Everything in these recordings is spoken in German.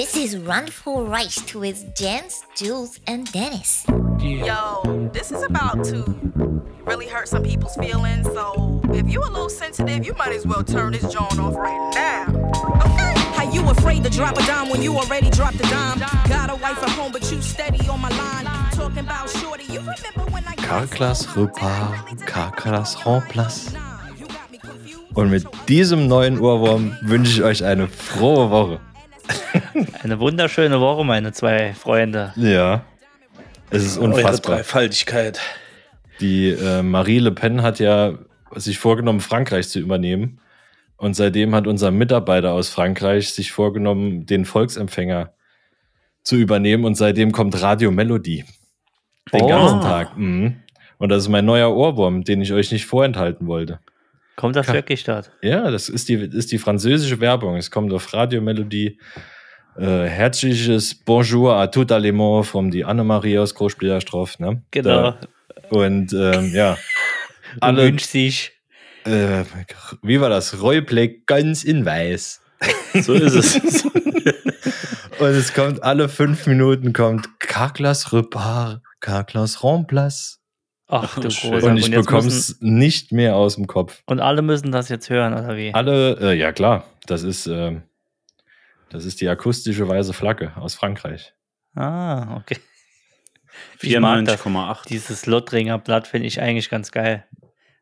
This is Run for Rice with Jens, Jules, and Dennis. Yo, this is about to really hurt some people's feelings. So if you a little sensitive, you might as well turn this joint off right now. Okay? How you afraid to drop a dime when you already dropped a dime? Got a wife at home, but you steady on my line. Talking about shorty, you remember when I Carclass Repas, Carclass Remplace. Und mit diesem neuen Ohrwurm wünsche ich euch eine frohe Woche. Eine wunderschöne Woche, meine zwei Freunde. Ja. Es ist Eure unfassbar. Dreifaltigkeit. Die äh, Marie Le Pen hat ja sich vorgenommen, Frankreich zu übernehmen. Und seitdem hat unser Mitarbeiter aus Frankreich sich vorgenommen, den Volksempfänger zu übernehmen. Und seitdem kommt Radio Melodie. Den Oh. ganzen Tag. Mhm. Und das ist mein neuer Ohrwurm, den ich euch nicht vorenthalten wollte. Kommt das Ka- wirklich dort? Ja, das ist die, ist die französische Werbung. Es kommt auf Radio Melodie. Äh, herzliches Bonjour à tout allemand von die Annemarie aus Großspliederstroff. Ne? Genau. Da, und ähm, ja, alle, wünscht sich. äh, wie war das? Rollplay ganz in weiß. So ist es. Und es kommt alle fünf Minuten kommt Carclas Repas, Carclas Remplace. Ach du großer. Und ich müssen, bekomm's nicht mehr aus dem Kopf. und alle müssen das jetzt hören, oder wie? Alle, äh, ja klar, das ist, ähm, das ist die akustische weiße Flagge aus Frankreich. Ah, okay. Ich mag das. 94,8. Dieses Lothringer Blatt finde ich eigentlich ganz geil.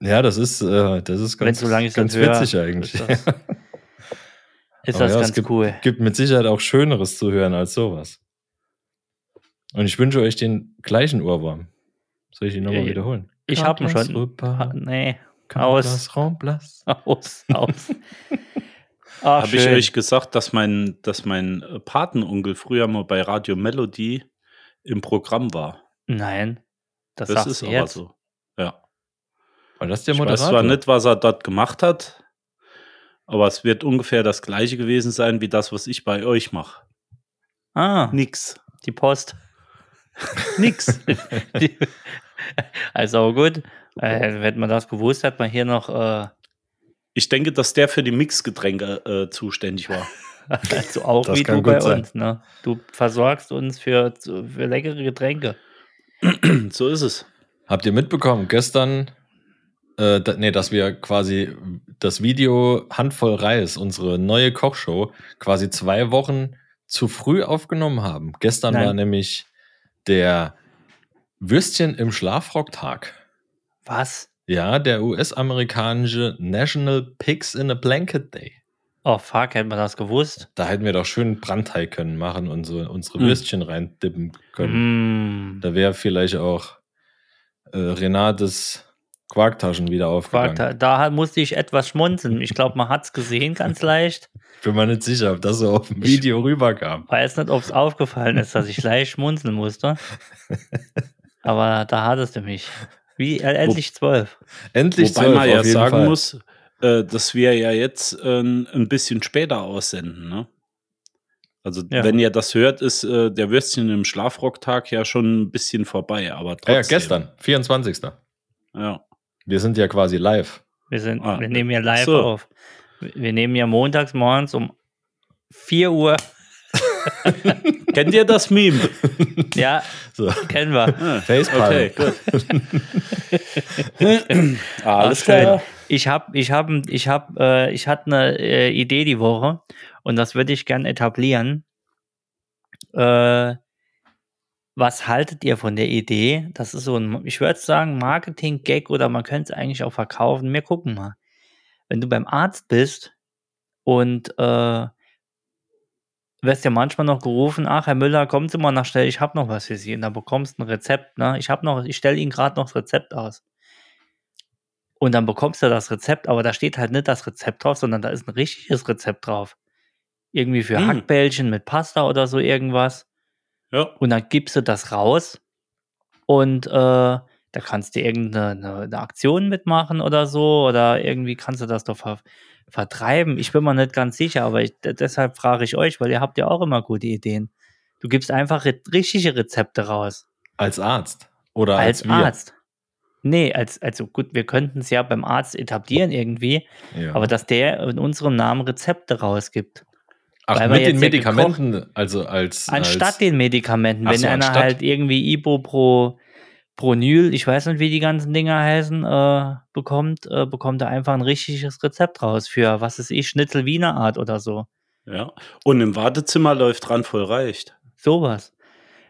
Ja, das ist, äh, das ist ganz, ich ganz höre, witzig eigentlich. Ist das, ist das ja, es ganz gibt, cool. gibt mit Sicherheit auch Schöneres zu hören als sowas. Und ich wünsche euch den gleichen Ohrwurm. Soll ich ihn nochmal Ja, wiederholen? Ich habe ihn schon. Ha- Nee, Carclas Remplace. aus, aus. Ach, Habe ich euch gesagt, dass mein, dass mein äh, Patenonkel früher mal bei Radio Melody im Programm war? Nein, das, Das ist aber jetzt. so. Ja. War das der Ich weiß Moderator? zwar nicht, was er dort gemacht hat, aber es wird ungefähr das gleiche gewesen sein wie das, was ich bei euch mache. Ah, Nix. die Post. Nix. Also gut, äh, wenn man das gewusst hat, man hier noch äh, Ich denke, dass der für die Mixgetränke äh, zuständig war. also auch Das wie du bei sein. uns. Ne? Du versorgst uns für, für leckere Getränke. so ist es. Habt ihr mitbekommen, gestern, äh, da, nee, dass wir quasi das Video Handvoll Reis, unsere neue Kochshow, quasi zwei Wochen zu früh aufgenommen haben. Gestern Nein. war nämlich der Würstchen im Schlafrocktag. Was? Ja, der US-amerikanische National Pigs in a Blanket Day. Oh fuck, hätten wir das gewusst? Da hätten wir doch schön Brandteig können machen und so unsere Mm. Würstchen reindippen können. Mm. Da wäre vielleicht auch äh, Renates Quarktaschen wieder aufgegangen. Da, musste ich etwas schmunzeln. Ich glaube, man hat es gesehen, ganz leicht. Bin mir nicht sicher, ob das so auf dem Video rüberkam. Weiß nicht, ob es aufgefallen ist, dass ich leicht schmunzeln musste. Aber da hattest du mich. Wie äh, endlich zwölf. Endlich Wobei 12, man ja sagen Fall. muss, äh, dass wir ja jetzt äh, ein bisschen später aussenden. Ne? Also Ja. wenn ihr das hört, ist äh, der Würstchen im Schlafrocktag ja schon ein bisschen vorbei. Aber Ja, trotzdem. ja, gestern, 24. Ja. Wir sind ja quasi live. Wir, sind, Ah, wir nehmen ja live so. auf. Wir nehmen ja montags morgens um 4 Uhr. Kennt ihr das Meme? Ja, So. kennen wir. Ah, Facepalm. Okay, gut. Alles Ach, schön. klar. Ich habe, ich habe, ich habe, äh, ich hatte eine äh, Idee die Woche und das würde ich gern etablieren. Äh, was haltet ihr von der Idee? Das ist so ein, ich würde sagen, Marketing-Gag oder man könnte es eigentlich auch verkaufen. Wir gucken mal. Wenn du beim Arzt bist und äh, wirst ja manchmal noch gerufen, ach Herr Müller, kommen Sie mal nach schnell, ich habe noch was für Sie. Und dann bekommst du ein Rezept, ne? Ich habe noch, ich stelle Ihnen gerade noch das Rezept aus. Und dann bekommst du das Rezept, aber da steht halt nicht das Rezept drauf, sondern da ist ein richtiges Rezept drauf. Irgendwie für Hm. Hackbällchen mit Pasta oder so irgendwas. Ja. Und dann gibst du das raus und äh, da kannst du irgendeine eine, eine Aktion mitmachen oder so oder irgendwie kannst du das doch ver vertreiben. Ich bin mir nicht ganz sicher, aber ich, de- deshalb frage ich euch, weil ihr habt ja auch immer gute Ideen. Du gibst einfach re richtige Rezepte raus. Als Arzt. Oder als als, wir. Arzt. Nee, als, also gut, wir könnten es ja beim Arzt etablieren irgendwie, Ja. aber dass der in unserem Namen Rezepte rausgibt. Ach, mit den Medikamenten, also als. Anstatt als, den Medikamenten, wenn so, einer anstatt? halt irgendwie Ibupro, Pronyl, ich weiß nicht, wie die ganzen Dinger heißen, äh, bekommt, äh, bekommt er einfach ein richtiges Rezept raus für, was ist ich, Schnitzel Wiener Art oder so. Ja. Und im Wartezimmer läuft dran voll reicht. Sowas.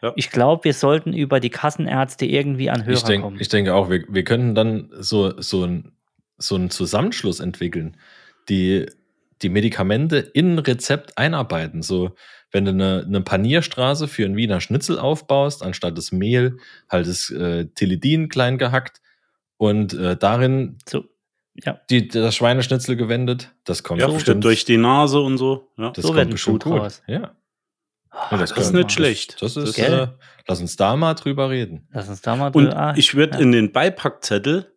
Ja. Ich glaube, wir sollten über die Kassenärzte irgendwie an Hörer ich, denk, kommen. ich denke auch, wir, wir könnten dann so, so, ein, so einen Zusammenschluss entwickeln, die die Medikamente in ein Rezept einarbeiten. So, wenn du eine, eine Panierstraße für einen Wiener Schnitzel aufbaust, anstatt das Mehl, halt das äh, Tilidin klein gehackt und äh, darin so, ja, die, das Schweineschnitzel gewendet. Das kommt Ja, bestimmt durch die Nase und so. Ja. Das So kommt bestimmt Schuh gut. draus. Ja. Ah, Ja, das ist nicht schlecht. Das, das ist, Das- äh, lass uns da mal drüber reden. lass uns da mal Und drüber- ah, ich würde ja. in den Beipackzettel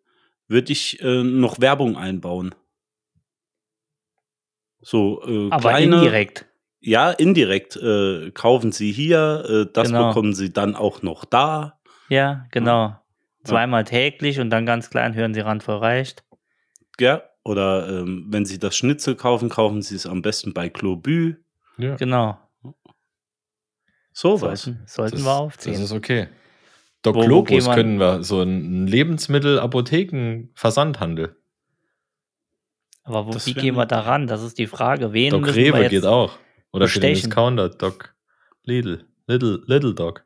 würde ich äh, noch Werbung einbauen. So äh, Aber kleine, indirekt. ja indirekt äh, kaufen Sie hier, äh, das Genau. bekommen Sie dann auch noch da. Ja, genau. Zweimal täglich und dann ganz klein hören Sie randvoll reicht. Ja, oder ähm, wenn Sie das Schnitzel kaufen, kaufen Sie es am besten bei Clobü. Ja. Genau. Sowas. Sollten, sollten das, wir Das aufziehen. ist okay. Doc Wo- wo Globus gehen wir- können wir so einen Lebensmittel-Apotheken-Versandhandel. Aber wo, wie gehen wir nett. daran? Das ist die Frage. Wen Doc wir Rewe jetzt, geht auch. Oder für den? Discounter Doc Lidl. Little, Little Dog.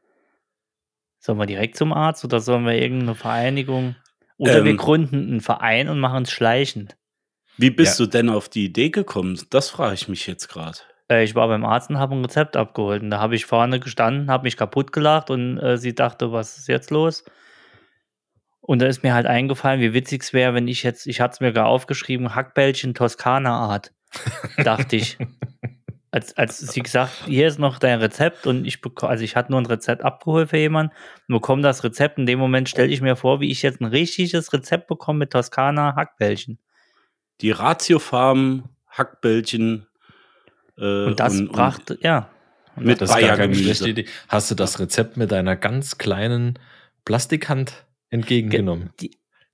Sollen wir direkt zum Arzt oder sollen wir irgendeine Vereinigung? Oder wir Ähm. gründen einen Verein und machen es schleichend. Wie bist Ja. du denn auf die Idee gekommen? Das frage ich mich jetzt gerade. Äh, ich war beim Arzt und habe ein Rezept abgeholt. Und da habe ich vorne gestanden, habe mich kaputt gelacht und äh, sie dachte, was ist jetzt los? Und da ist mir halt eingefallen, wie witzig es wäre, wenn ich jetzt, ich hatte es mir gar aufgeschrieben, Hackbällchen Toskana-Art. Dachte ich. Als, als sie gesagt, hier ist noch dein Rezept und ich bekomme, also ich hatte nur ein Rezept abgeholt für jemanden und bekomme das Rezept. In dem Moment stelle ich mir vor, wie ich jetzt ein richtiges Rezept bekomme mit Toskana Hackbällchen. Die Ratio Farm Hackbällchen. Äh, Und das und, brachte, ja. Und mit Bayergemüse. Hast du das Rezept mit deiner ganz kleinen Plastikhand entgegengenommen? die-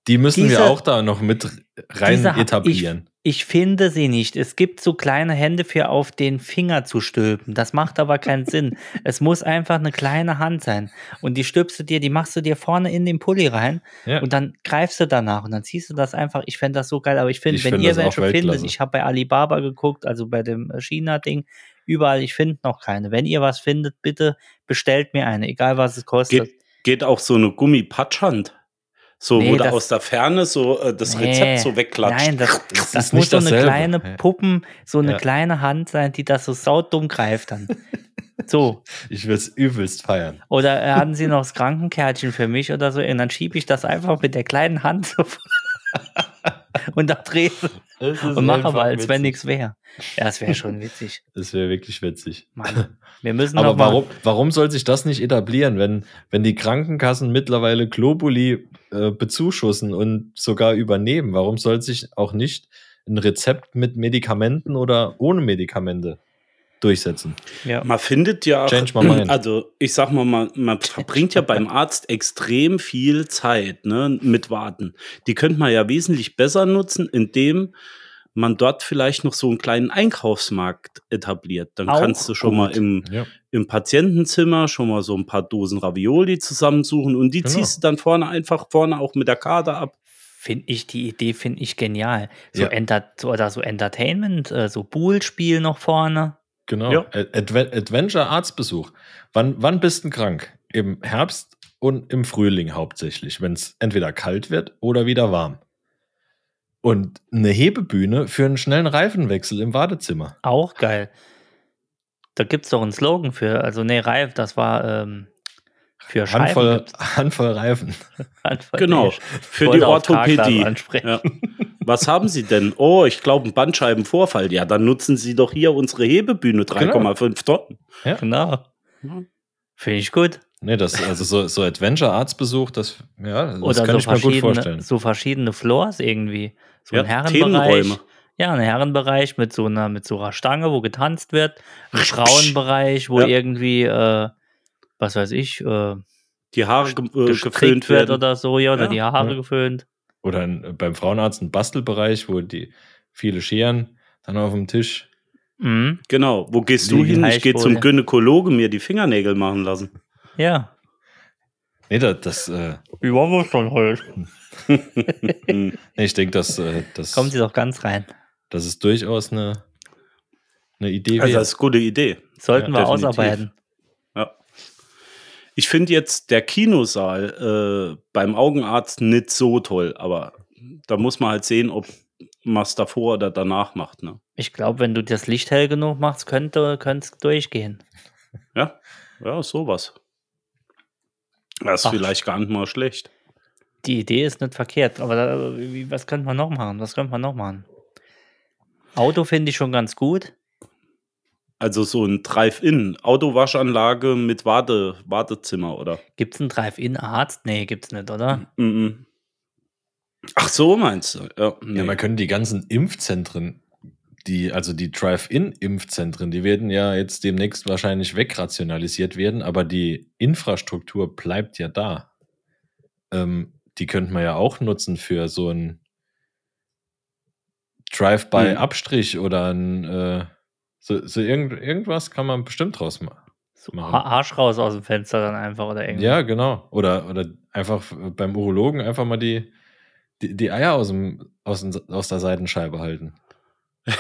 Die müssen diese- wir auch da noch mit rein Diese etablieren. Ich finde sie nicht. Es gibt so kleine Hände für auf den Finger zu stülpen. Das macht aber keinen Sinn. Es muss einfach eine kleine Hand sein. Und die stülpst du dir, die machst du dir vorne in den Pulli rein Ja. und dann greifst du danach und dann ziehst du das einfach. Ich fände das so geil. Aber ich finde, Ich wenn find ihr welche findet, ich habe bei Alibaba geguckt, also bei dem äh, China-Ding, überall, ich finde noch keine. Wenn ihr was findet, bitte bestellt mir eine, egal was es kostet. Geht, geht auch so eine Gummipatschhand. So, Nee, wo das- aus der Ferne so äh, das Nee, Rezept so wegklatscht. Nein, das, Das das, ist muss nicht so eine dasselbe. kleine. Puppen, so eine Ja. kleine Hand sein, die das so saudumm greift dann. So. Ich will es übelst feiern. Oder hatten Sie noch das Krankenkärtchen für mich oder so? Und dann schiebe ich das einfach mit der kleinen Hand so und da drehe und mache aber, als wenn nichts wäre. Ja, das wäre schon witzig. Das wäre wirklich witzig. Mann, wir müssen Aber warum, warum soll sich das nicht etablieren, wenn, wenn die Krankenkassen mittlerweile Globuli äh, bezuschussen und sogar übernehmen? Warum soll sich auch nicht ein Rezept mit Medikamenten oder ohne Medikamente durchsetzen? Ja. Man findet ja, Change my mind. also ich sag mal, man, man verbringt ja beim Arzt extrem viel Zeit ne, mit Warten. Die könnte man ja wesentlich besser nutzen, indem man dort vielleicht noch so einen kleinen Einkaufsmarkt etabliert. Dann Auch kannst du schon mal gut. im, Ja. im Patientenzimmer schon mal so ein paar Dosen Ravioli zusammensuchen und die Genau. ziehst du dann vorne einfach vorne auch mit der Karte ab. Finde ich, die Idee finde ich genial. So Ja. Enter so, oder so Entertainment, äh, so Poolspiel noch vorne. Genau. Ja. Adve Adventure Arztbesuch. Wann, wann bist du krank? Im Herbst und im Frühling hauptsächlich, wenn es entweder kalt wird oder wieder warm. Und eine Hebebühne für einen schnellen Reifenwechsel im Wartezimmer. Auch geil. Da gibt es doch einen Slogan für, also nee, Reif, das war ähm, für Scheiben. Handvoll, Handvoll Reifen. Handvoll- Genau, nee, für die Orthopädie. ansprechen. Ja. Was haben Sie denn? Oh, ich glaube, ein Bandscheibenvorfall. Ja, dann nutzen Sie doch hier unsere Hebebühne, 3,5 Tonnen. Genau. Ja. Finde ich gut. Nee, das, also so, so Adventure-Arztbesuch, das, ja, das Oder kann so ich mir gut vorstellen. verschiedene, so verschiedene Floors irgendwie. So Ja, ein Herrenbereich. Ja, ein Herrenbereich mit so einer, mit so einer Stange, wo getanzt wird. Ein Frauenbereich, wo Ja. irgendwie, äh, was weiß ich, äh, Die Haare ge äh, geföhnt wird werden. oder so, ja, oder Ja. die Haare Ja. geföhnt. Oder ein, beim Frauenarzt ein Bastelbereich, wo die viele scheren dann auf dem Tisch Mhm. Genau. Wo gehst du hin? Ich gehe wohl zum der? Gynäkologe mir die Fingernägel machen lassen. Ja. Nee, das, das äh, Wie war wir schon heute? nee, ich denke, dass, äh, das, Kommen Sie doch ganz rein. das ist durchaus eine, eine Idee. Also, das ist eine gute Idee. Sollten Ja, wir definitiv. ausarbeiten. Ich finde jetzt der Kinosaal äh, beim Augenarzt nicht so toll, aber da muss man halt sehen, ob man es davor oder danach macht. Ne? Ich glaube, wenn du das Licht hell genug machst, könnte es durchgehen. Ja, ja, sowas. Das ist Ach. vielleicht gar nicht mal schlecht. Die Idee ist nicht verkehrt, aber da, wie, was könnte man noch machen? Was könnte man noch machen? Auto finde ich schon ganz gut. Also so ein Drive-In, Autowaschanlage mit Warte, Wartezimmer, oder? Gibt es einen Drive-In-Arzt? Nee, gibt's nicht, oder? Mhm. Ach so, meinst du? Ja, nee. Ja, man können die ganzen Impfzentren, die, also die Drive-In-Impfzentren, die werden ja jetzt demnächst wahrscheinlich wegrationalisiert werden, aber die Infrastruktur bleibt ja da. Ähm, die könnte man ja auch nutzen für so ein Drive-by-Abstrich oder ein äh, so, so irgend, irgendwas kann man bestimmt draus machen. So Arsch raus aus dem Fenster dann einfach oder irgendwie. Ja, genau. Oder, oder einfach beim Urologen einfach mal die, die, die Eier aus, dem, aus, dem, aus der Seitenscheibe halten.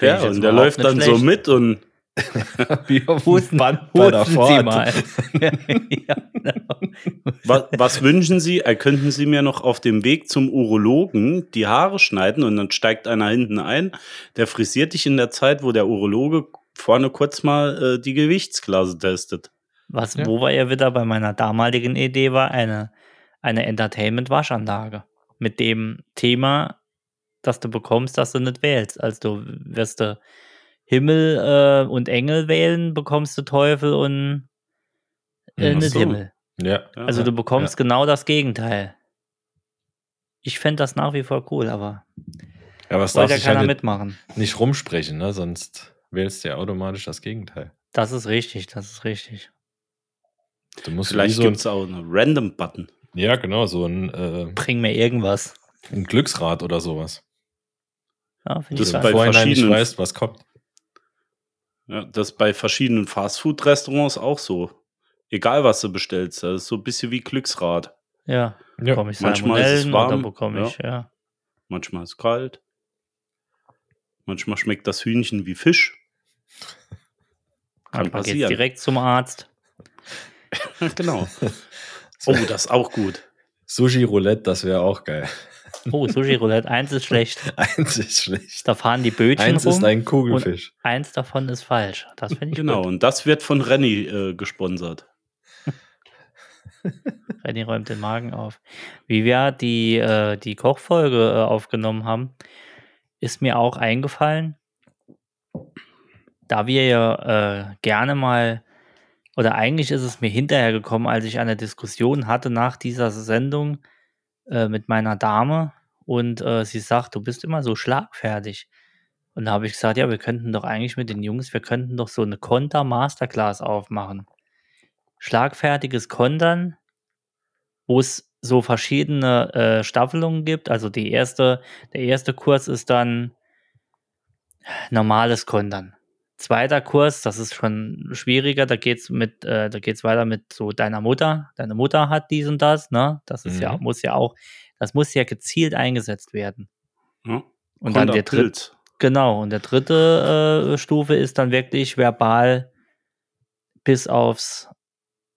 Ja, und der läuft dann so schlecht. mit und Wie auf dem Husten, Band bei der Fahrt. Sie mal. ja, genau. was, was wünschen Sie? Äh, könnten Sie mir noch auf dem Weg zum Urologen die Haare schneiden und dann steigt einer hinten ein, der frisiert dich in der Zeit, wo der Urologe vorne kurz mal äh, die Gewichtsklasse testet. Was, Ja. wo wir ja wieder bei meiner damaligen Idee war, eine, eine Entertainment-Waschanlage. Mit dem Thema, das du bekommst, das du nicht wählst. Also du wirst du Himmel äh, und Engel wählen, bekommst du Teufel und äh, Ach nicht so. Himmel. Ja. Ja, Also ja. du bekommst genau das Gegenteil. Ich fände das nach wie vor cool, aber Aber es darf ja keiner ja nicht, mitmachen. nicht rumsprechen, ne? sonst wählst du ja automatisch das Gegenteil. Das ist richtig, das ist richtig. Du musst Vielleicht so gibt es auch einen Random-Button. Ja, genau, so ein, äh, Bring mir irgendwas. ein Glücksrad oder sowas. Ja, finde Das ich ist Weil bei du vorhin nicht verschiedenen- weißt, was kommt. Ja, das ist bei verschiedenen Fastfood-Restaurants auch so. Egal, was du bestellst, das ist so ein bisschen wie Glücksrad. Ja, Ja, bekomme ich manchmal ist es warm, bekomme ja. ich, ja. Manchmal ist es kalt. Manchmal schmeckt das Hühnchen wie Fisch. Kann Manchmal geht's passieren. direkt zum Arzt. genau. Oh, das ist auch gut. Sushi Roulette, das wäre auch geil. Oh, Sushi Roulette, eins ist schlecht. Eins ist schlecht. Da fahren die Bötchen Eins rum ist ein Kugelfisch. und eins davon ist falsch. Das finde ich Genau, gut. und das wird von Renny äh, gesponsert. Renny räumt den Magen auf. Wie wir die, äh, die Kochfolge äh, aufgenommen haben, ist mir auch eingefallen, da wir ja äh, gerne mal, oder eigentlich ist es mir hinterher gekommen, als ich eine Diskussion hatte nach dieser Sendung äh, mit meiner Dame und äh, sie sagt, du bist immer so schlagfertig. Und da habe ich gesagt, ja, wir könnten doch eigentlich mit den Jungs, wir könnten doch so eine Konter-Masterclass aufmachen. Schlagfertiges Kontern, wo es so verschiedene äh, Staffelungen gibt. Also die erste, der erste Kurs ist dann normales Kontern. Zweiter Kurs, das ist schon schwieriger, da geht's mit, äh, da geht's weiter mit so deiner Mutter. Deine Mutter hat dies und das, ne? Das ist ja, Mhm. muss ja auch, das muss ja gezielt eingesetzt werden. Ja? Und dann der dritte. Genau, und der dritte äh, Stufe ist dann wirklich verbal bis aufs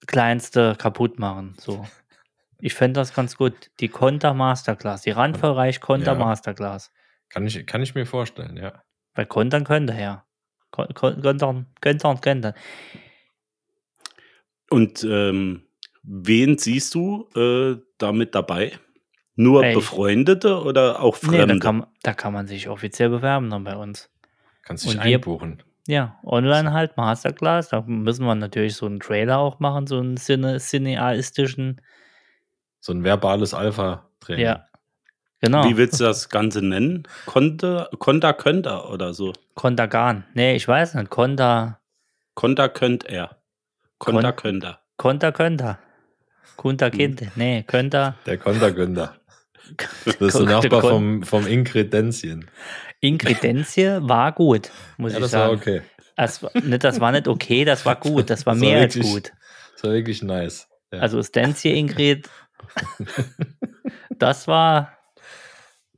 Kleinste kaputt machen. So. Ich fände das ganz gut. Die Konter Masterclass, die Randvollreich Konter Ja. Masterclass. Kann ich, kann ich mir vorstellen, ja. Bei Kontern könnte er. Kontern, kontern, kontern. Und ähm, wen siehst du äh, damit dabei? Nur Ey. Befreundete oder auch Nee, Fremde? da kann, da kann man sich offiziell bewerben dann bei uns. Kannst dich wir- einbuchen. Ja, online halt Masterclass. Da müssen wir natürlich so einen Trailer auch machen, so einen cine cineastischen. So ein verbales Alpha-Training. Ja, genau. Wie willst du das Ganze nennen? Konter, Konter könnt er oder so. Kontergan. Nee, ich weiß nicht. Konter. Konter könnt er. Konter Kon- könnt er. Konter, Konter. Kunter, Hm. Kind. Nee, Konter. Der Kontergünder. Das ist der Der Nachbar vom, vom Inkredenzien. Ingrid Denzie war gut, muss Ja, ich das war sagen. okay. Das, war, nicht, das war nicht okay, das war gut. Das war Das war mehr als wirklich- gut. Das war wirklich nice. Ja. Also Stanzie Ingrid, das war,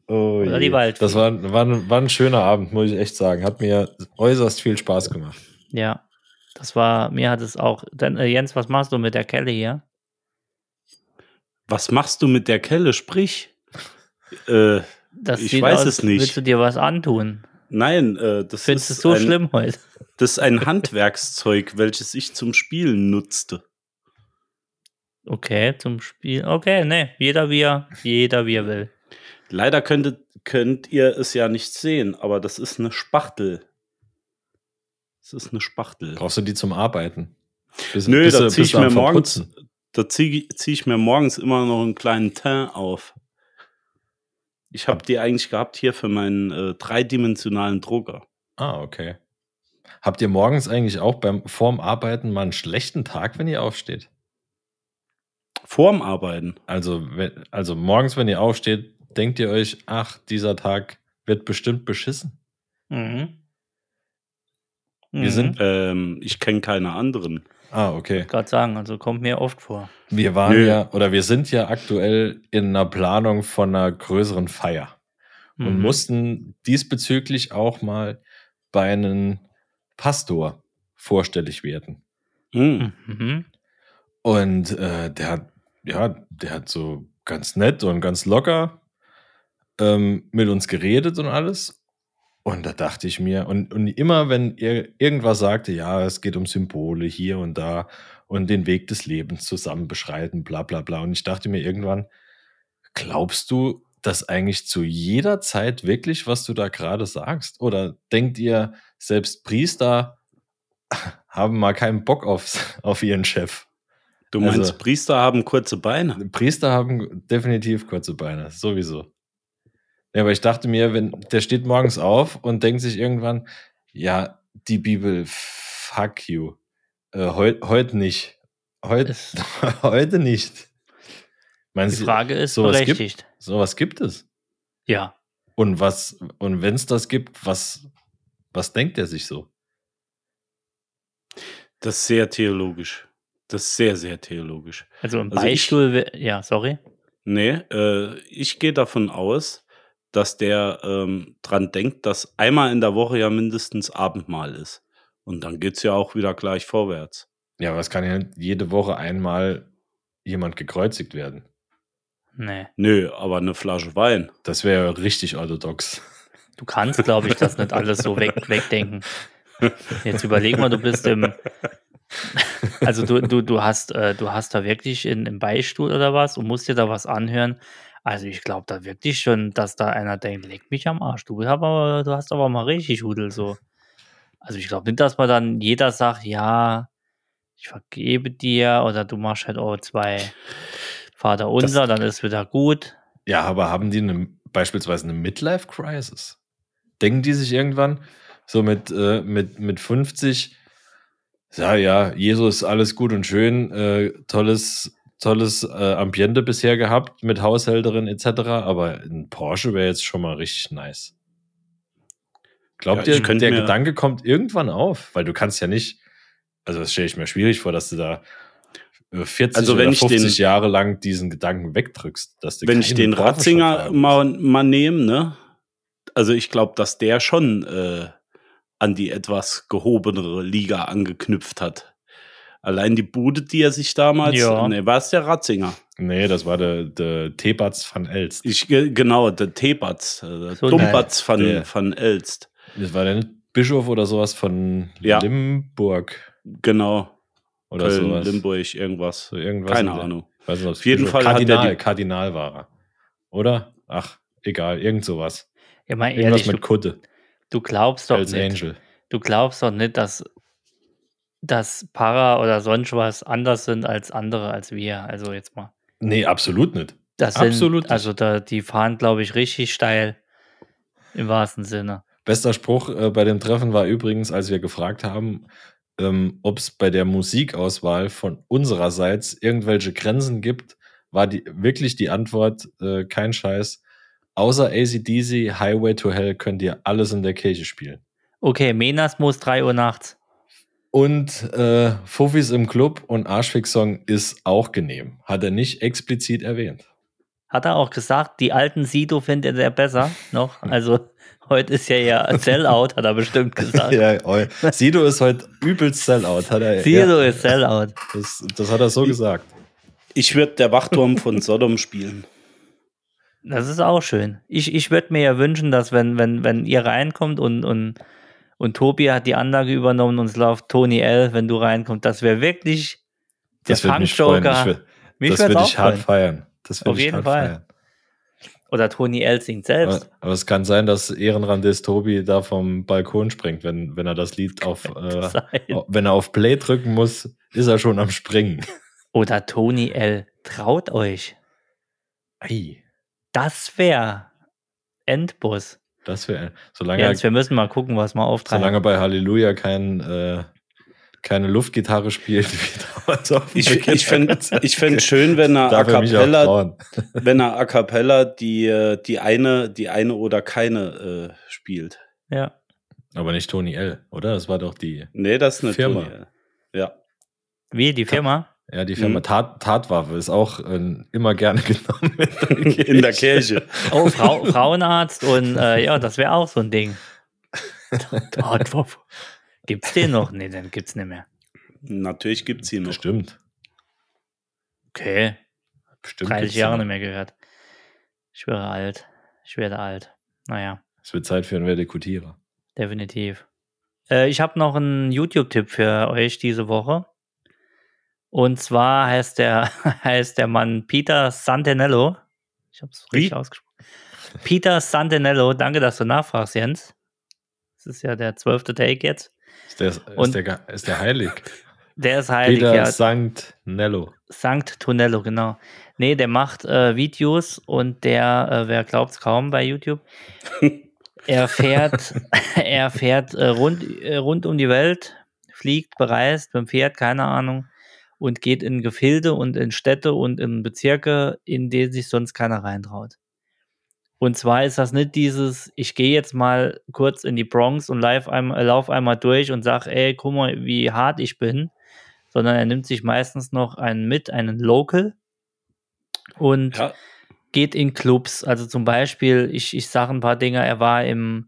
oh oder die. Waldfee. Das war, war, ein, war ein schöner Abend, muss ich echt sagen. Hat mir äußerst viel Spaß gemacht. ja, das war, mir hat es auch, dann, äh, Jens, was machst du mit der Kelle hier? Was machst du mit der Kelle? Sprich. Äh, Das Ich sieht weiß aus, es nicht. Willst du dir was antun? nein, äh, das Findest du ist es so ein, schlimm heute? Das ist ein Handwerkszeug, welches ich zum Spielen nutzte. Okay, zum Spiel. Okay, ne, jeder wie er, jeder wie er will. Leider könntet, könnt ihr es ja nicht sehen, aber das ist eine Spachtel. Das ist eine Spachtel. Brauchst du die zum Arbeiten? Bis, Nö, bis da ziehe ich mir morgens, da ziehe zieh ich mir morgens immer noch einen kleinen Teint auf. Ich habe die eigentlich gehabt hier für meinen äh, dreidimensionalen Drucker. Ah, okay. Habt ihr morgens eigentlich auch beim vorm Arbeiten mal einen schlechten Tag, wenn ihr aufsteht? Vorm Arbeiten. Also, also morgens, wenn ihr aufsteht, denkt ihr euch, ach, dieser Tag wird bestimmt beschissen. Mhm. Wir sind- Ähm, ich kenne keine anderen. Ah, okay. gerade sagen, also kommt mir oft vor. Wir waren Nö. ja, oder wir sind ja aktuell in einer Planung von einer größeren Feier und Mhm. mussten diesbezüglich auch mal bei einem Pastor vorstellig werden. Hm. Mhm. Und äh, der hat, ja, der hat so ganz nett und ganz locker ähm, mit uns geredet und alles. Und da dachte ich mir, und, und immer wenn er irgendwas sagte, ja, es geht um Symbole hier und da und den Weg des Lebens zusammen beschreiten, bla bla bla. Und ich dachte mir irgendwann, glaubst du das eigentlich zu jeder Zeit wirklich, was du da gerade sagst? Oder denkt ihr, selbst Priester haben mal keinen Bock auf, auf ihren Chef? Du meinst, Also- Priester haben kurze Beine? Priester haben definitiv kurze Beine, sowieso. Ja, aber ich dachte mir, wenn der steht morgens auf und denkt sich irgendwann, ja, die Bibel, fuck you. Äh, heut, heute nicht. Heut, heute nicht. Meinen Die Frage ist sowas gibt- berechtigt. sowas gibt es. Ja. Und was, und wenn es das gibt, was, was denkt er sich so? Das ist sehr theologisch. Das ist sehr, sehr theologisch. Also im Also ich- Beistuhl, wär- ja, sorry. Nee, äh, ich gehe davon aus, dass der ähm, dran denkt, dass einmal in der Woche ja mindestens Abendmahl ist. Und dann geht's ja auch wieder gleich vorwärts. Ja, aber es kann ja jede Woche einmal jemand gekreuzigt werden. Nee. Nö, aber eine Flasche Wein. Das wäre ja richtig orthodox. Du kannst, glaube ich, das nicht alles so weg, wegdenken. Jetzt überleg mal, du bist im. Also du, du, du hast, äh, du hast da wirklich in, im Beistuhl oder was und musst dir da was anhören. Also ich glaube da wirklich schon, dass da einer denkt, leck mich am Arsch. Du, hab aber, du hast aber mal richtig Hudel so. Also ich glaube nicht, dass man dann jeder sagt, ja, ich vergebe dir oder du machst halt auch zwei Vater unser, dann ist wieder gut. Ja, aber haben die eine, beispielsweise eine Midlife-Crisis? Denken die sich irgendwann so mit, äh, mit, mit 50, ja, ja, Jesus, alles gut und schön, äh, tolles, tolles äh, Ambiente bisher gehabt mit Haushälterin etc., aber ein Porsche wäre jetzt schon mal richtig nice. Glaubt Ja, ihr, der Gedanke kommt irgendwann auf? Weil du kannst ja nicht, also das stelle ich mir schwierig vor, dass du da äh, 40 Also wenn oder ich den- 50 Jahre lang diesen Gedanken wegdrückst. Dass du Wenn ich den Porsche Ratzinger mal, mal nehme, ne? Also ich glaube, dass der schon äh, an die etwas gehobenere Liga angeknüpft hat. Allein die Bude, die er sich damals, Ja. ne, war es der Ratzinger. Nee, das war der, der Tebatz van Elst. Ich, ge- genau, der Tebatz, äh, der So Dumbatz von, der. von Elst. Das war der nicht Bischof oder sowas von Ja. Limburg Genau, oder Köln, sowas. Limburg, irgendwas. So irgendwas Keine in der- Ahnung. Weiß nicht, Auf jeden Fall hat er Kardinal, die- Kardinal war er. Oder? Ach, egal, irgend sowas. Ja, mal Irgendwas ehrlich, mit du, Kutte. du glaubst doch Hells nicht. Angel. Du glaubst doch nicht, dass, dass Para oder sonst was anders sind als andere, als wir. Also jetzt mal. Nee, absolut nicht. Das sind, Absolut nicht. Also da, die fahren, glaube ich, richtig steil. Im wahrsten Sinne. Bester Spruch äh, bei dem Treffen war übrigens, als wir gefragt haben, ähm, ob es bei der Musikauswahl von unsererseits irgendwelche Grenzen gibt, war die wirklich die Antwort äh, kein Scheiß. außer ACDC, Highway to Hell könnt ihr alles in der Kirche spielen. Okay, Menasmus 3 Uhr nachts. Und äh, Fuffis im Club und Arschfix-Song ist auch genehm. Hat er nicht explizit erwähnt. Hat er auch gesagt, die alten Sido findet er besser noch. Also heute ist ja ja Sellout, hat er bestimmt gesagt. ja, Sido ist heute übelst Sellout. Hat er, Sido ja, ist Sellout. das, das hat er so gesagt. Ich würde der Wachturm von Sodom spielen. Das ist auch schön. Ich, ich würde mir ja wünschen, dass wenn, wenn, wenn ihr reinkommt und, und, und Tobi hat die Anlage übernommen und es läuft Tony L., wenn du reinkommst, das wäre wirklich der Das würde mich freuen. Ich Fangjoker. will, Mich das würde ich hart feiern. Das würde Auf ich jeden hart Fall. feiern. Oder Tony L. singt Aber, selbst. aber es kann sein, dass Ehrenrandist Tobi da vom Balkon springt, wenn, wenn er das Lied auf, äh, wenn er auf Play drücken muss, ist er schon am Springen. Oder Tony L. Traut euch. Ei, Das wäre Endbus. Das wäre, solange, Jens, wir müssen mal gucken, was wir auftreiben. solange er bei Halleluja kein, äh, keine Luftgitarre spielt, wie damals auf Ich, ich fände ich fänd schön, wenn er a cappella, wenn er a cappella die, äh, die eine, die eine oder keine äh, spielt. ja. Aber nicht Tony L., oder? Das war doch die, Nee, das ist eine Firma. Tony L. Ja. Wie, die Firma? Ja, die Firma Mhm. Tat, Tatwaffe ist auch äh, immer gerne genommen. In der Kirche. Oh, Frau, Frauenarzt und äh, ja, das wäre auch so ein Ding. Tatwaffe. Gibt's den noch? Nee, den gibt's nicht mehr. Natürlich gibt es ihn noch. Bestimmt. Okay, Bestimmt 30 gibt's Jahre nicht mehr gehört. Ich wäre alt. Ich werde alt. Naja, Es wird Zeit für einen Verdikutierer. definitiv. Äh, ich habe noch einen YouTube-Tipp für euch diese Woche. Und zwar heißt der, heißt der Mann Peter Santinello. Ich habe es richtig ausgesprochen. Peter Santinello, danke, dass du nachfragst, Jens. Das ist ja der zwölfte Take jetzt. Ist der, ist Und- der, ge- ist der heilig? Der ist heilig, Peter ja. Sankt Nello. Sankt Tonello, genau. Nee, der macht äh, Videos und der, äh, wer glaubt's kaum bei YouTube, er fährt, er fährt äh, rund, äh, rund um die Welt, fliegt, bereist mit dem Pferd, keine Ahnung, und geht in Gefilde und in Städte und in Bezirke, in denen sich sonst keiner reintraut. Und zwar ist das nicht dieses, ich gehe jetzt mal kurz in die Bronx und live einmal, lauf einmal durch und sag, ey, guck mal, wie hart ich bin, sondern er nimmt sich meistens noch einen mit, einen Local und Ja. geht in Clubs. Also zum Beispiel, ich, ich sage ein paar Dinge, er war im,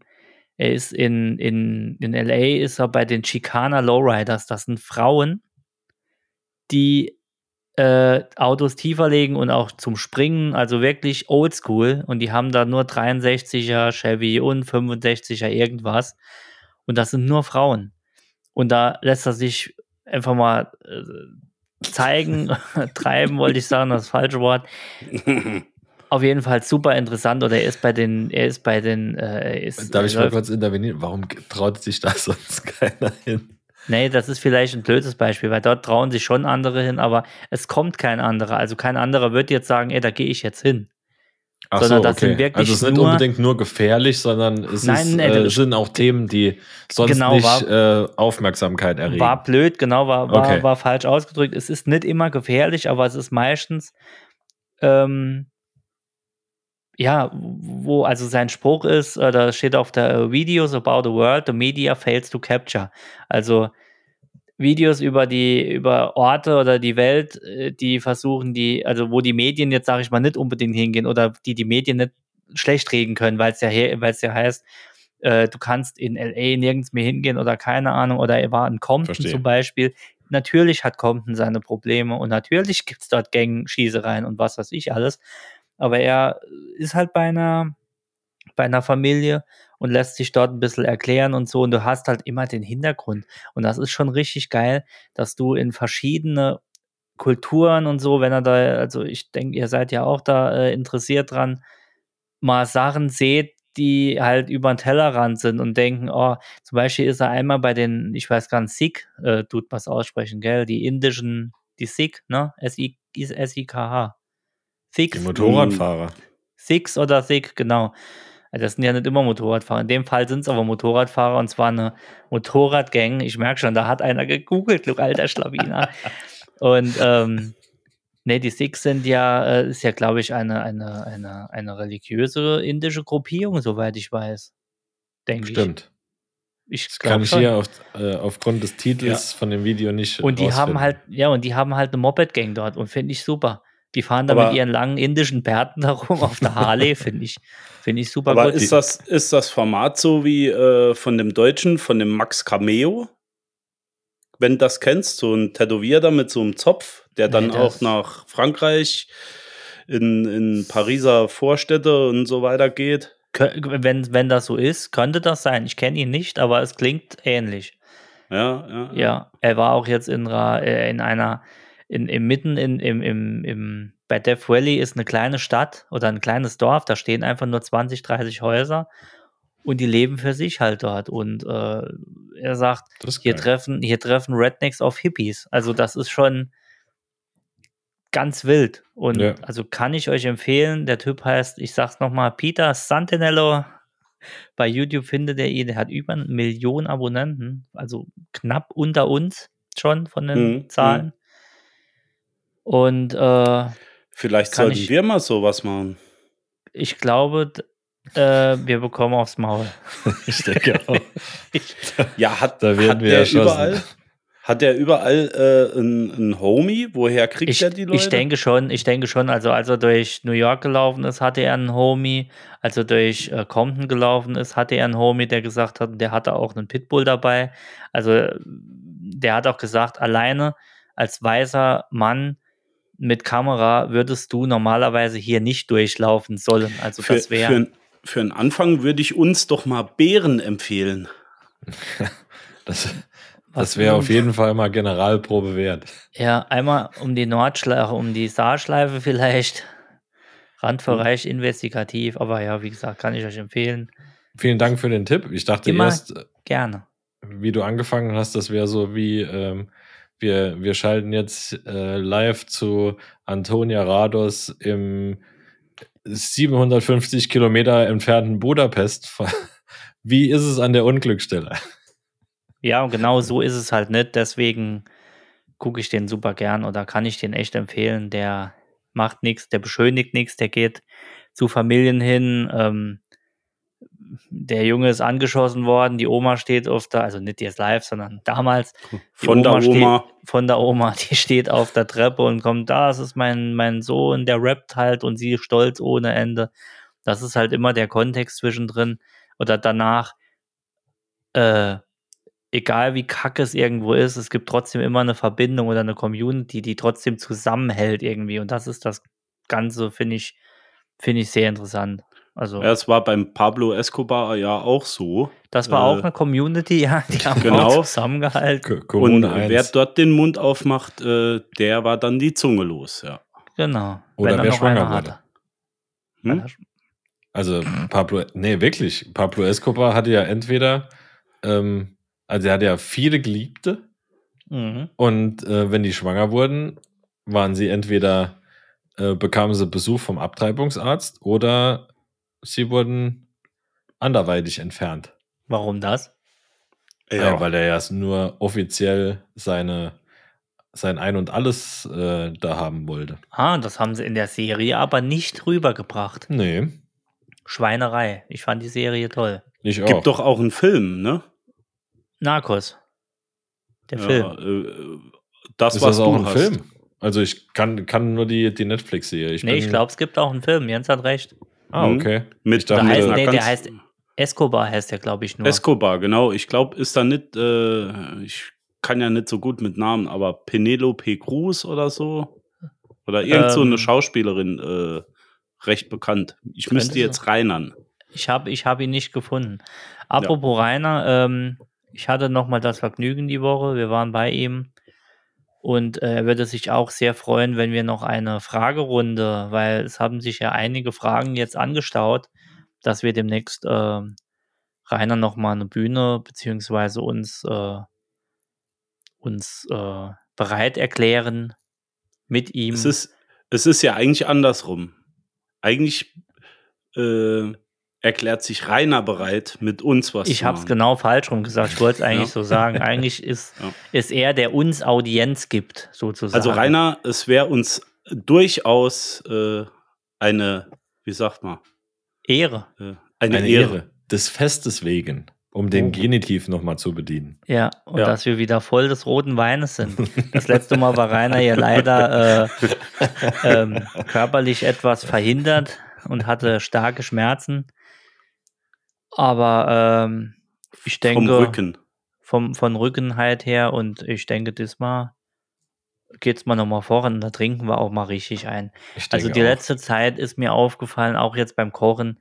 er ist in, in, in LA, ist er bei den Chicana Lowriders. Das sind Frauen, die äh, Autos tiefer legen und auch zum Springen, also wirklich oldschool. Und die haben da nur 63er Chevy und 65er irgendwas. Und das sind nur Frauen. Und da lässt er sich einfach mal äh, zeigen, treiben, wollte ich sagen, das falsche Wort. Auf jeden Fall super interessant. Oder er ist bei den, er ist bei den, äh, ist, Darf ich mal kurz intervenieren? Warum traut sich da sonst keiner hin? Nee, das ist vielleicht ein blödes Beispiel, weil dort trauen sich schon andere hin, aber es kommt kein anderer. Also kein anderer wird jetzt sagen, ey, da gehe ich jetzt hin. Ach Sondern das sind wirklich also es ist nicht unbedingt nur gefährlich, sondern es Nein, ist, äh, sind auch Themen, die sonst Genau, nicht äh, Aufmerksamkeit erregen. War blöd, genau, war, war, Okay. war falsch ausgedrückt. Es ist nicht immer gefährlich, aber es ist meistens, ähm, ja, wo also sein Spruch ist, äh, da steht auf der äh, Videos about the world, the media fails to capture. Also Videos über die, über Orte oder die Welt, äh, die versuchen, die, also wo die Medien jetzt, sage ich mal, nicht unbedingt hingehen oder die die Medien nicht schlecht reden können, weil es ja, he- weil es ja heißt, äh, du kannst in LA nirgends mehr hingehen oder keine Ahnung, oder er war in Compton Verstehe. zum Beispiel. Natürlich hat Compton seine Probleme und natürlich gibt es dort Gang-Schießereien und was weiß ich alles. Aber er ist halt bei einer, bei einer Familie und lässt sich dort ein bisschen erklären und so. Und du hast halt immer den Hintergrund. Und das ist schon richtig geil, dass du in verschiedene Kulturen und so, wenn er da, also ich denke, ihr seid ja auch da äh, interessiert dran, mal Sachen seht, die halt über den Tellerrand sind und denken, oh, zum Beispiel ist er einmal bei den, ich weiß gar nicht, Sikh, äh, tut was aussprechen, gell? Die indischen, die Sikh, ne? S-I- S-I-K-H. die. Motorradfahrer. Six oder Sig, genau. Also Das sind ja nicht immer Motorradfahrer. In dem Fall sind es aber Motorradfahrer und zwar eine Motorradgang. Ich merke schon, da hat einer gegoogelt, du alter Schlawiner. und ähm, Nee, die Sikhs sind ja, äh, ist ja, glaube ich, eine, eine, eine, eine religiöse indische Gruppierung, soweit ich weiß. Denke ich. Stimmt. Ich Das kann ich schon. hier auf, äh, aufgrund des Titels von dem Video nicht Und die haben rausfinden. halt, ja, und die haben halt eine Moped-Gang dort und finde ich super. Die fahren da Aber- mit ihren langen indischen Bärten herum auf der Harley, finde ich, finde ich super Aber gut. ist das, ist das Format so wie äh, von dem Deutschen, von dem Max Cameo? Wenn du das kennst, so ein Tätowierer mit so einem Zopf, der dann Nee, auch nach Frankreich in, in Pariser Vorstädte und so weiter geht. Wenn, wenn das so ist, könnte das sein. Ich kenne ihn nicht, aber es klingt ähnlich. Ja, ja. Ja, er war auch jetzt in, äh, in einer, in, im mitten in, im, im, im, bei Death Valley ist eine kleine Stadt oder ein kleines Dorf, da stehen einfach nur 20, 30 Häuser und die leben für sich halt dort. Und äh, er sagt, hier treffen, hier treffen Rednecks auf Hippies. Also das ist schon ganz wild. Und Ja. also kann ich euch empfehlen, der Typ heißt, ich sag's nochmal, Peter Santinello. Bei YouTube findet ihr ihn, der hat über eine Million Abonnenten, also knapp unter uns schon von den Mhm, Zahlen. Und äh, Vielleicht sollten ich- wir mal sowas machen. ich glaube, äh, wir bekommen aufs Maul. Ich denke auch. Ja, hat, Da werden hat wir der erschossen. überall, hat der überall äh, einen, Homie? Woher kriegt Ich, der die Leute? ich denke schon, ich denke schon, also als er durch New York gelaufen ist, hatte er einen Homie. Als er durch äh, Compton gelaufen ist, hatte er einen Homie, der gesagt hat, der hatte auch einen Pitbull dabei. Also der hat auch gesagt, alleine als weißer Mann mit Kamera würdest du normalerweise hier nicht durchlaufen sollen. Also für, das für, wäre ein- für einen Anfang würde ich uns doch mal Bären empfehlen. Das, das wäre auf jeden Fall mal Generalprobe wert. ja einmal um die Nordschleife, um die Saarschleife vielleicht. Randbereich investigativ, aber ja, wie gesagt, kann ich euch empfehlen. Vielen Dank für den Tipp. Ich dachte Immer. erst, Gerne. wie du angefangen hast, das wäre so wie ähm, wir, wir schalten jetzt äh, live zu Antonia Rados im 750 Kilometer entfernten Budapest. Wie ist es an der Unglücksstelle? Ja, und genau so ist es halt nicht. Deswegen gucke ich den super gern oder kann ich den echt empfehlen. Der macht nichts, der beschönigt nichts, der geht zu Familien hin. Ähm, der Junge ist angeschossen worden, die Oma steht auf der, also nicht jetzt live, sondern damals. Die Von der Oma. Steht, von der Oma, die steht auf der Treppe und kommt, das ist mein, mein Sohn, der rappt halt und sie stolz ohne Ende. Das ist halt immer der Kontext zwischendrin oder danach. Äh, egal wie kacke es irgendwo ist, es gibt trotzdem immer eine Verbindung oder eine Community, die trotzdem zusammenhält irgendwie. Und das ist das Ganze, finde ich, finde ich sehr interessant. Also, Ja, es war beim Pablo Escobar ja auch so. das war äh, auch eine Community, ja, die haben genau. auch zusammengehalten. Ko- Und Kommune wer 1. dort den Mund aufmacht, äh, der war dann die Zunge los, ja. Genau. Oder er wer schwanger wurde. hatte. Hm? Also Pablo, nee, wirklich. Pablo Escobar hatte ja entweder, ähm, also er hatte ja viele Geliebte Mhm. und äh, wenn die schwanger wurden, waren sie entweder, äh, bekamen sie Besuch vom Abtreibungsarzt oder sie wurden anderweitig entfernt. Warum das? Ja. weil er ja nur offiziell seine, sein Ein und Alles äh, da haben wollte. Ah, das haben sie in der Serie aber nicht rübergebracht. Nee, Schweinerei. Ich fand die Serie toll. nicht auch. Gibt doch auch einen Film, ne? Narcos. Der Ja, Film. äh, das, ist was das auch du ein hast. Film? Also ich kann, kann nur die, die Netflix-Serie. nee, ich glaube, es gibt auch einen Film. Jens hat recht. Ah, Mhm. okay. Mit dachte, Der heißt, nee, der heißt Escobar heißt der, glaube ich, nur. Escobar, genau. Ich glaube, ist da nicht, äh, ich kann ja nicht so gut mit Namen, aber Penelope Cruz oder so. Oder irgend so Ähm, eine Schauspielerin, äh, recht bekannt. Ich müsste so- jetzt reinern. Ich habe ich hab ihn nicht gefunden. Apropos Rainer, ähm, ich hatte noch mal das Vergnügen die Woche. Wir waren bei ihm. Und äh, er würde sich auch sehr freuen, wenn wir noch eine Fragerunde, weil es haben sich ja einige Fragen jetzt angestaut, dass wir demnächst ähm, Rainer noch mal eine Bühne beziehungsweise uns, äh, uns äh, bereit erklären mit ihm. Es ist, es ist ja eigentlich andersrum. Eigentlich äh, erklärt sich Rainer bereit, mit uns was Ich zu habe es machen. genau falsch rum gesagt. Ich wollte es eigentlich Ja. so sagen. Eigentlich ist, Ja. ist er, der uns Audienz gibt, sozusagen. Also Rainer, es wäre uns durchaus äh, eine, wie sagt man, Ehre. äh, eine, Eine Ehre. Ehre. Des Festes wegen, um den Genitiv nochmal zu bedienen. Ja, und Ja. dass wir wieder voll des roten Weines sind. Das letzte Mal war Rainer ja leider äh, ähm, körperlich etwas verhindert und hatte starke Schmerzen. Aber ähm, ich denke, Vom Rücken. vom, von Rücken halt her und ich denke, diesmal geht's mal nochmal voran, da trinken wir auch mal richtig ein. Also die auch. letzte Zeit ist mir aufgefallen, auch jetzt beim Kochen,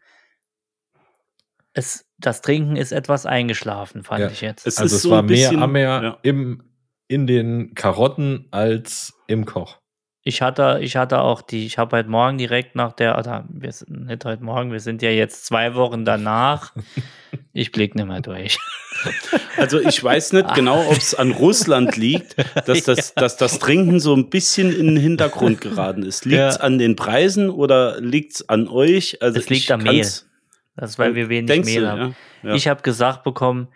es, das Trinken ist etwas eingeschlafen, fand Ja. ich jetzt. Es Also ist es so war ein mehr Ammer ja. im, in den Karotten als im Koch. Ich hatte, ich hatte auch die, ich habe heute Morgen direkt nach der, oder wir sind nicht heute Morgen, wir sind ja jetzt zwei Wochen danach. Ich blick nicht mehr durch. Also ich weiß nicht genau, ob es an Russland liegt, dass das, dass das Trinken so ein bisschen in den Hintergrund geraten ist. Liegt es Ja. an den Preisen oder liegt es an euch? Also Es liegt am Mehl. Das ist, weil wir wenig Mehl du, haben. ja? Ja. Ich habe gesagt bekommen,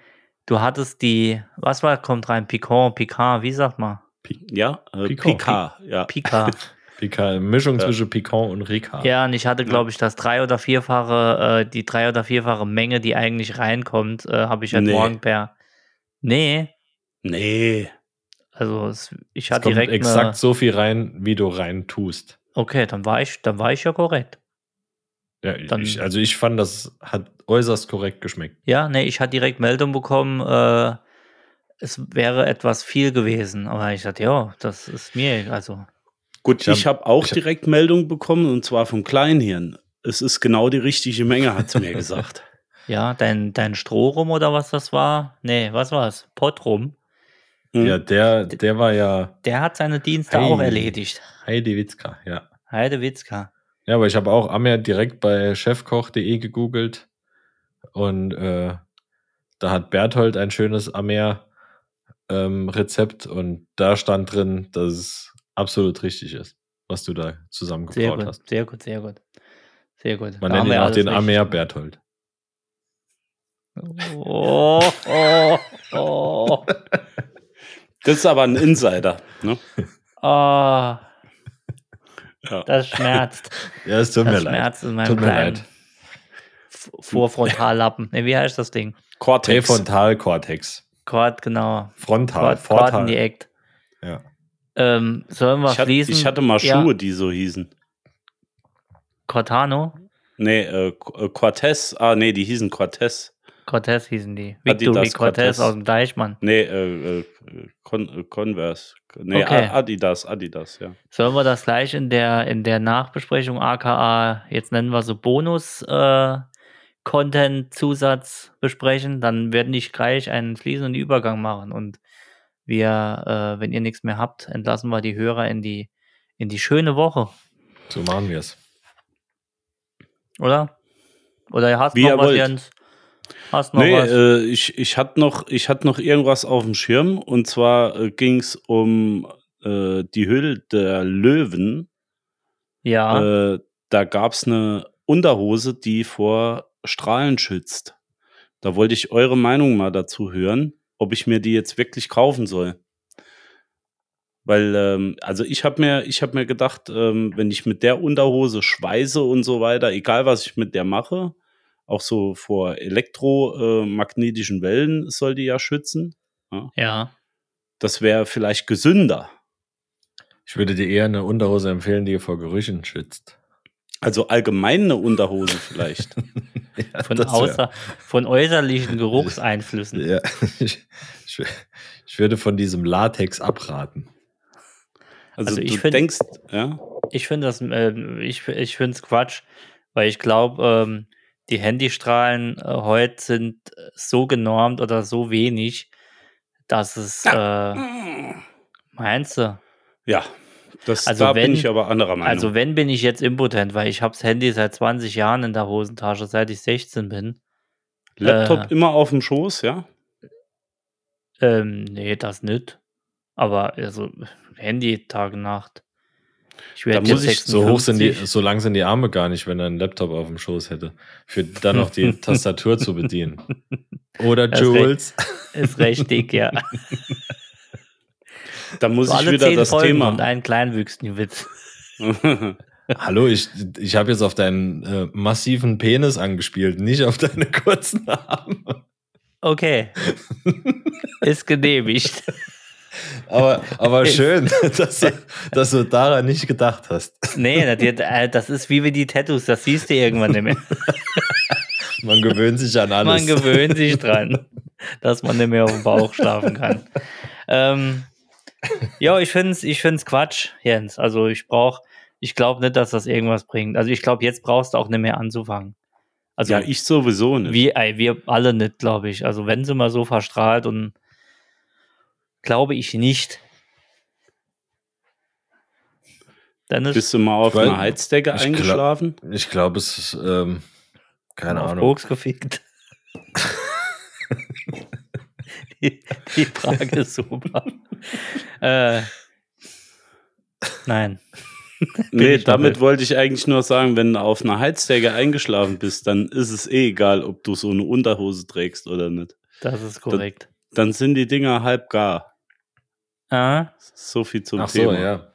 du hattest die, was war, kommt rein, Picant, Picard, wie sagt man? Ja, äh, Picard. Picard, ja. Pika. Pika, Mischung Ja. zwischen Piquant und Ricard. ja, und ich hatte, glaube ich, das drei- oder vierfache, äh, die drei- oder vierfache Menge, die eigentlich reinkommt, äh, habe ich heute Nee. Morgen per. Nee, Nee. also es, ich hatte kommt direkt exakt eine, so viel rein, wie du rein tust. Okay, dann war ich, dann war ich ja korrekt. Ja, Dann- ich, also ich fand, das hat äußerst korrekt geschmeckt. Ja, nee, ich hatte direkt Meldung bekommen, äh, es wäre etwas viel gewesen. Aber ich dachte, ja, das ist mir, also. Gut, Ich hab- ich habe auch ich hab- direkt Meldung bekommen und zwar vom Kleinhirn. Es ist genau die richtige Menge, hat sie mir gesagt. Ja, dein, dein Strohrum oder was das war? Nee, was war's? Pottrum. Hm. Ja, der, der war ja Der hat seine Dienste Hey. auch erledigt. Heidi Witzka, ja. Heidewitzka. Ja, aber ich habe auch Amer direkt bei chefkoch.de gegoogelt und äh, da hat Berthold ein schönes Amer ähm, Rezept und da stand drin, dass es absolut richtig ist, was du da Sehr zusammengebraut gut, hast. sehr gut, sehr gut. Sehr gut. Man Da nennt ihn wir auch den Amer. Berthold. Oh, oh, oh. Das ist aber ein Insider. Ne? oh Ja. das schmerzt. Ja, es tut mir Das leid. schmerzt in meinem Tut mir leid. Vorfrontallappen. Ne, wie heißt das Ding? Cortex. Präfrontalkortex. Quad, genau. Frontal. Quad, Vortal. Quadendiekt. Ja. Ähm, sollen wir Ich, hatte, fließen? ich hatte mal Ja, Schuhe, die so hießen. Cortano? Nee, äh, äh, Cortez. Ah, nee, die hießen Cortez. Cortez hießen die. Adidas Victory Cortez Cortez. aus dem Deichmann. Nee, äh, äh, Con äh, Converse. Nee, Okay. Adidas, Adidas, ja. Sollen wir das gleich in der, in der Nachbesprechung aka, jetzt nennen wir so Bonus äh, Content Zusatz besprechen? Dann werde ich gleich einen fließenden Übergang machen und wir, äh, wenn ihr nichts mehr habt, entlassen wir die Hörer in die, in die schöne Woche, So machen wir es. oder? Oder hast du Wie noch ihr was, wollt. Jens? Hast noch Nee, was? äh, ich, ich hatte noch, ich hatte noch irgendwas auf dem Schirm und zwar äh, ging es um äh, die Hülle der Löwen. ja, Äh, da gab es eine Unterhose, die vor Strahlen schützt. Da wollte ich eure Meinung mal dazu hören, ob ich mir die jetzt wirklich kaufen soll. Weil, ähm, also ich habe mir, ich habe mir gedacht, ähm, wenn ich mit der Unterhose schweiße und so weiter, egal was ich mit der mache, auch so vor elektromagnetischen Wellen soll die ja schützen. ja. Das wäre vielleicht gesünder. Ich würde dir eher eine Unterhose empfehlen, die vor Gerüchen schützt. Also allgemein eine Unterhose vielleicht. Ja, Von, außer, von äußerlichen Geruchseinflüssen. Ja, ich, ich, ich würde von diesem Latex abraten. Also, Also ich du find- denkst, ja, Ich finde das, ähm, ich, ich finde es Quatsch, weil ich glaube, ähm, die Handystrahlen äh, heute sind so genormt oder so wenig, dass es, äh, meinst du? ja, das, Also da wenn- bin ich aber anderer Meinung. Also wenn bin ich jetzt impotent, weil ich habe das Handy seit 20 Jahren in der Hosentasche, seit ich 16 bin. Laptop äh, immer auf dem Schoß, ja? Ähm, nee, das nicht. Aber also Handy Tag und Nacht. Ich Da werde muss ich- So hoch sind die, 56. so lang sind die Arme gar nicht, wenn er einen Laptop auf dem Schoß hätte. Für dann noch die Tastatur zu bedienen. Oder Das ist Jules. Ist richtig, ja. Da muss So ich alle wieder das Folgen Thema. und einen kleinwüchsigen Witz. Hallo, ich, ich habe jetzt auf deinen äh, massiven Penis angespielt, nicht auf deine kurzen Arme. Okay. Ist genehmigt. Aber, aber schön, dass du, dass du daran nicht gedacht hast. Nee, das, äh, das ist wie mit die Tattoos, das siehst du irgendwann nicht mehr. Man gewöhnt sich an alles. Man gewöhnt sich dran, dass man nicht mehr auf dem Bauch schlafen kann. Ähm, ja, ich finde es ich find's Quatsch, Jens. Also ich brauche, ich glaube nicht, dass das irgendwas bringt. Also ich glaube, jetzt brauchst du auch nicht mehr anzufangen. Also ja, ich sowieso nicht. wir, ey, wir alle nicht, glaube ich. Also wenn sie mal so verstrahlt und glaube ich nicht. Dennis, Bist du mal auf einer Heizdecke ich glaub- eingeschlafen? Ich glaube, es ist, ähm, keine auf Ahnung. Koks gefickt. die, die Frage ist super. Äh, nein. Nee, damit wollte ich eigentlich nur sagen, wenn du auf einer Heizdecke eingeschlafen bist, dann ist es eh egal, ob du so eine Unterhose trägst oder nicht. Das ist korrekt. Dann sind die Dinger halb gar. Ah, So viel zum Ach so, Thema. ja.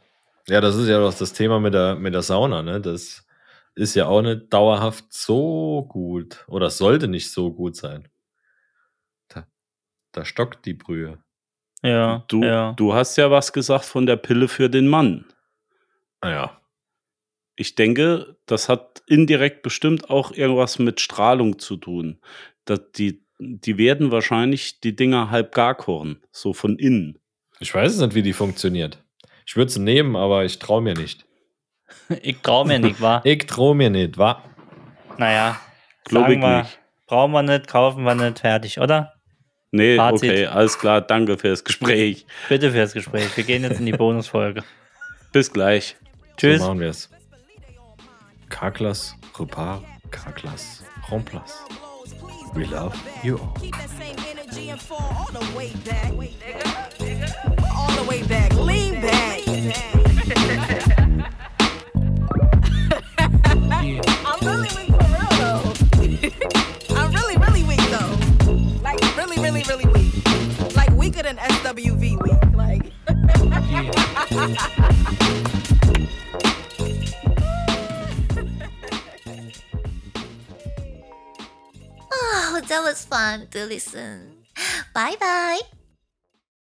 Ja, das ist ja doch das Thema mit der, mit der Sauna, ne? Das ist ja auch nicht dauerhaft so gut. Oder sollte nicht so gut sein. Da, da stockt die Brühe. Ja. Du, ja. du hast ja was gesagt von der Pille für den Mann. Ah ja. Ich denke, das hat indirekt bestimmt auch irgendwas mit Strahlung zu tun. dass die, die werden wahrscheinlich die Dinger halb gar kochen, so von innen. Ich weiß es nicht, wie die funktioniert. Ich würde sie nehmen, aber ich traue mir nicht. Ich traue mir nicht, wa? Ich traue mir nicht, wa? Naja, Glaub sagen ich wir, nicht. brauchen wir nicht, kaufen wir nicht, fertig, oder? Nee, Fazit. okay, alles klar, danke fürs Gespräch. Bitte fürs Gespräch. Wir gehen jetzt in die Bonusfolge. Bis gleich. Tschüss. So machen wir es. Carglass, Repar, Carglass, Remplace. We love you all. Keep that same energy and fall all the way back. All the way back. Lean back. Than SWV weak. Like Oh, that was fun to listen. Bye bye.